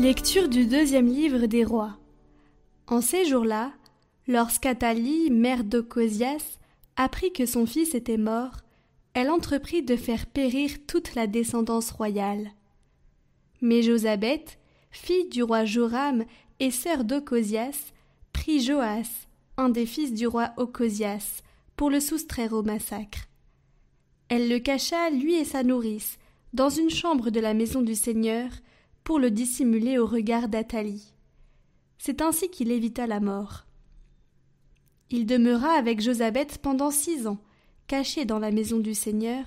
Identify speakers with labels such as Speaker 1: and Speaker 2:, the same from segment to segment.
Speaker 1: Lecture du deuxième livre des rois. En ces jours-là, lorsqu'Athalie, mère d'Ocosias, apprit que son fils était mort, elle entreprit de faire périr toute la descendance royale. Mais Josabeth, fille du roi Joram et sœur d'Ocosias, prit Joas, un des fils du roi Ocosias, pour le soustraire au massacre. Elle le cacha, lui et sa nourrice, dans une chambre de la maison du Seigneur, pour le dissimuler au regard d'Athalie. C'est ainsi qu'il évita la mort. Il demeura avec Josabeth pendant six ans, caché dans la maison du Seigneur,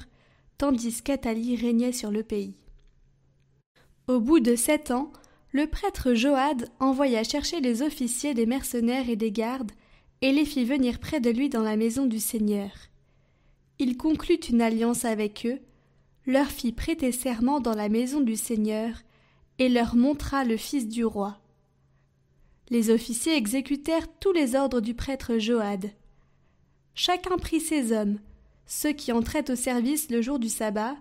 Speaker 1: tandis qu'Athalie régnait sur le pays. Au bout de sept ans, le prêtre Joad envoya chercher les officiers des mercenaires et des gardes, et les fit venir près de lui dans la maison du Seigneur. Il conclut une alliance avec eux, leur fit prêter serment dans la maison du Seigneur, et leur montra le fils du roi. Les officiers exécutèrent tous les ordres du prêtre Joad. Chacun prit ses hommes, ceux qui entraient au service le jour du sabbat,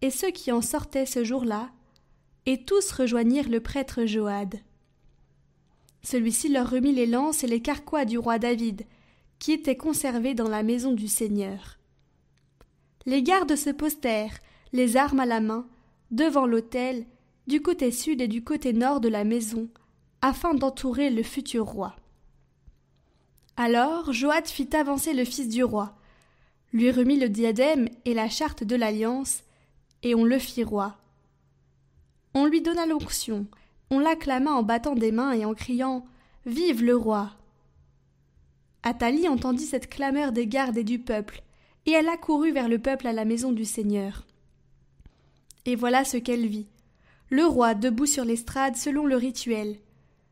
Speaker 1: et ceux qui en sortaient ce jour-là, et tous rejoignirent le prêtre Joad. Celui-ci leur remit les lances et les carquois du roi David, qui étaient conservés dans la maison du Seigneur. Les gardes se postèrent, les armes à la main, devant l'autel, du côté sud et du côté nord de la maison, afin d'entourer le futur roi. Alors Joad fit avancer le fils du roi, lui remit le diadème et la charte de l'alliance, et on le fit roi. On lui donna l'onction, on l'acclama en battant des mains et en criant Vive le roi Athalie entendit cette clameur des gardes et du peuple, et elle accourut vers le peuple à la maison du Seigneur. Et voilà ce qu'elle vit. Le roi debout sur l'estrade selon le rituel.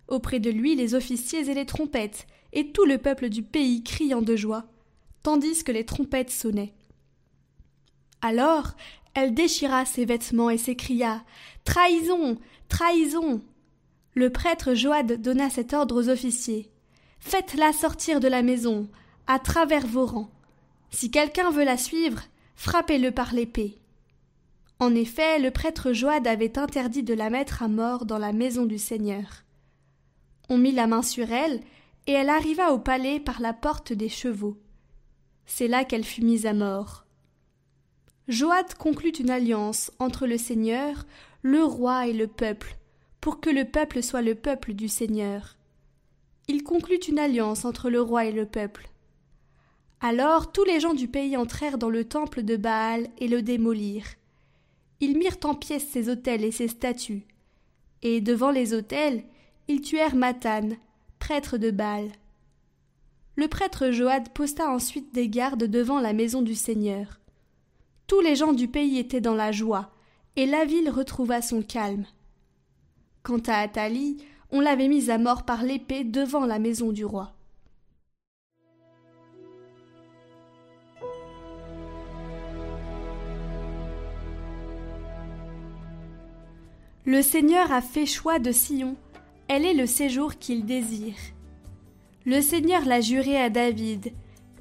Speaker 1: Auprès de lui les officiers et les trompettes, et tout le peuple du pays criant de joie, tandis que les trompettes sonnaient. Alors elle déchira ses vêtements et s'écria Trahison Trahison Le prêtre Joad donna cet ordre aux officiers. Faites-la sortir de la maison, à travers vos rangs. Si quelqu'un veut la suivre, frappez-le par l'épée. En effet, le prêtre Joad avait interdit de la mettre à mort dans la maison du Seigneur. On mit la main sur elle, et elle arriva au palais par la porte des chevaux. C'est là qu'elle fut mise à mort. Joad conclut une alliance entre le Seigneur, le roi et le peuple, pour que le peuple soit le peuple du Seigneur. Il conclut une alliance entre le roi et le peuple. Alors tous les gens du pays entrèrent dans le temple de Baal et le démolirent. Ils mirent en pièces ses autels et ses statues. Et devant les autels, ils tuèrent Mathan, prêtre de Baal. Le prêtre Joad posta ensuite des gardes devant la maison du Seigneur. Tous les gens du pays étaient dans la joie, et la ville retrouva son calme. Quant à Athalie, on l'avait mise à mort par l'épée devant la maison du roi. Le Seigneur a fait choix de Sion, elle est le séjour qu'il désire. Le Seigneur l'a juré à David,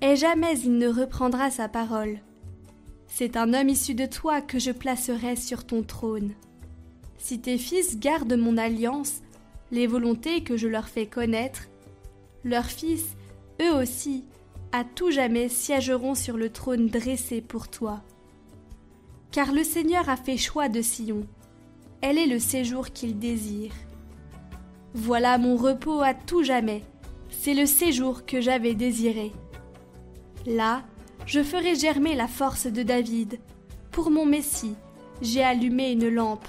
Speaker 1: et jamais il ne reprendra sa parole. C'est un homme issu de toi que je placerai sur ton trône. Si tes fils gardent mon alliance, les volontés que je leur fais connaître, leurs fils, eux aussi, à tout jamais siégeront sur le trône dressé pour toi. Car le Seigneur a fait choix de Sion, elle est le séjour qu'il désire. Voilà mon repos à tout jamais, c'est le séjour que j'avais désiré. Là, je ferai germer la force de David. Pour mon Messie, j'ai allumé une lampe.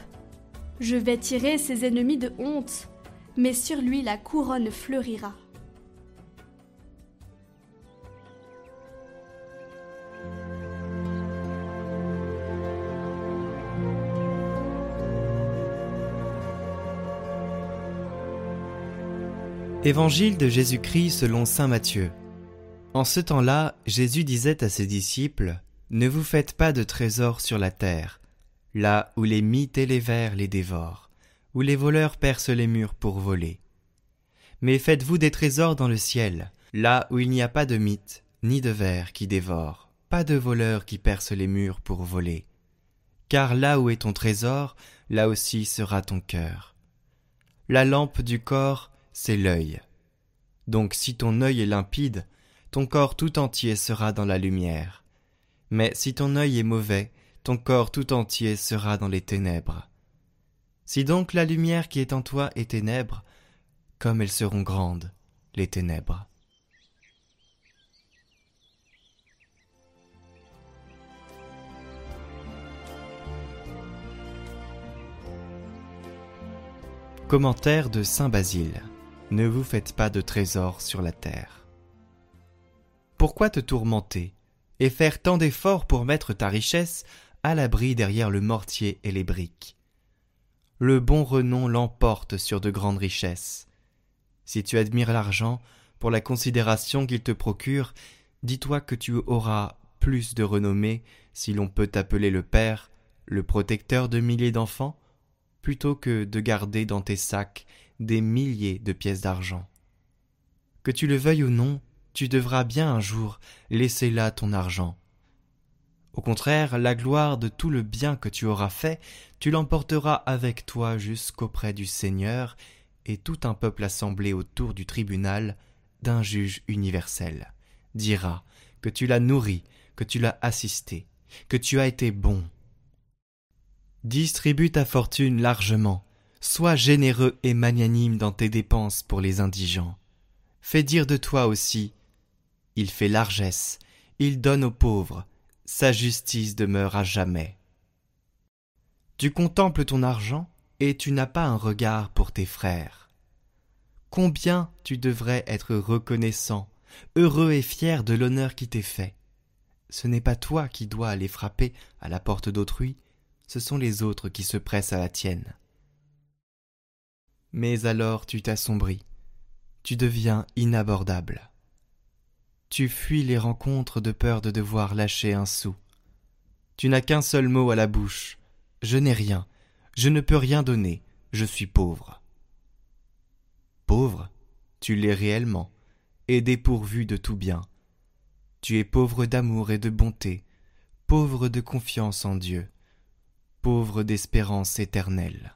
Speaker 1: Je vais tirer ses ennemis de honte, mais sur lui la couronne fleurira.
Speaker 2: Évangile de Jésus-Christ selon Saint Matthieu. En ce temps-là, Jésus disait à ses disciples Ne vous faites pas de trésors sur la terre, là où les mythes et les vers les dévorent, où les voleurs percent les murs pour voler. Mais faites-vous des trésors dans le ciel, là où il n'y a pas de mythes, ni de vers qui dévorent, pas de voleurs qui percent les murs pour voler. Car là où est ton trésor, là aussi sera ton cœur. La lampe du corps, c'est l'œil. Donc si ton œil est limpide, ton corps tout entier sera dans la lumière. Mais si ton œil est mauvais, ton corps tout entier sera dans les ténèbres. Si donc la lumière qui est en toi est ténèbres, comme elles seront grandes, les ténèbres. Commentaire de Saint Basile. Ne vous faites pas de trésors sur la terre. Pourquoi te tourmenter et faire tant d'efforts pour mettre ta richesse à l'abri derrière le mortier et les briques? Le bon renom l'emporte sur de grandes richesses. Si tu admires l'argent pour la considération qu'il te procure, dis-toi que tu auras plus de renommée si l'on peut t'appeler le Père, le protecteur de milliers d'enfants, plutôt que de garder dans tes sacs des milliers de pièces d'argent. Que tu le veuilles ou non, tu devras bien un jour laisser là ton argent. Au contraire, la gloire de tout le bien que tu auras fait, tu l'emporteras avec toi jusqu'auprès du Seigneur et tout un peuple assemblé autour du tribunal d'un juge universel dira que tu l'as nourri, que tu l'as assisté, que tu as été bon, Distribue ta fortune largement, sois généreux et magnanime dans tes dépenses pour les indigents. Fais dire de toi aussi Il fait largesse, il donne aux pauvres, sa justice demeure à jamais. Tu contemples ton argent et tu n'as pas un regard pour tes frères. Combien tu devrais être reconnaissant, heureux et fier de l'honneur qui t'est fait. Ce n'est pas toi qui dois aller frapper à la porte d'autrui, ce sont les autres qui se pressent à la tienne. Mais alors tu t'assombris, tu deviens inabordable. Tu fuis les rencontres de peur de devoir lâcher un sou. Tu n'as qu'un seul mot à la bouche. Je n'ai rien, je ne peux rien donner, je suis pauvre. Pauvre, tu l'es réellement, et dépourvu de tout bien. Tu es pauvre d'amour et de bonté, pauvre de confiance en Dieu pauvre d'espérance éternelle.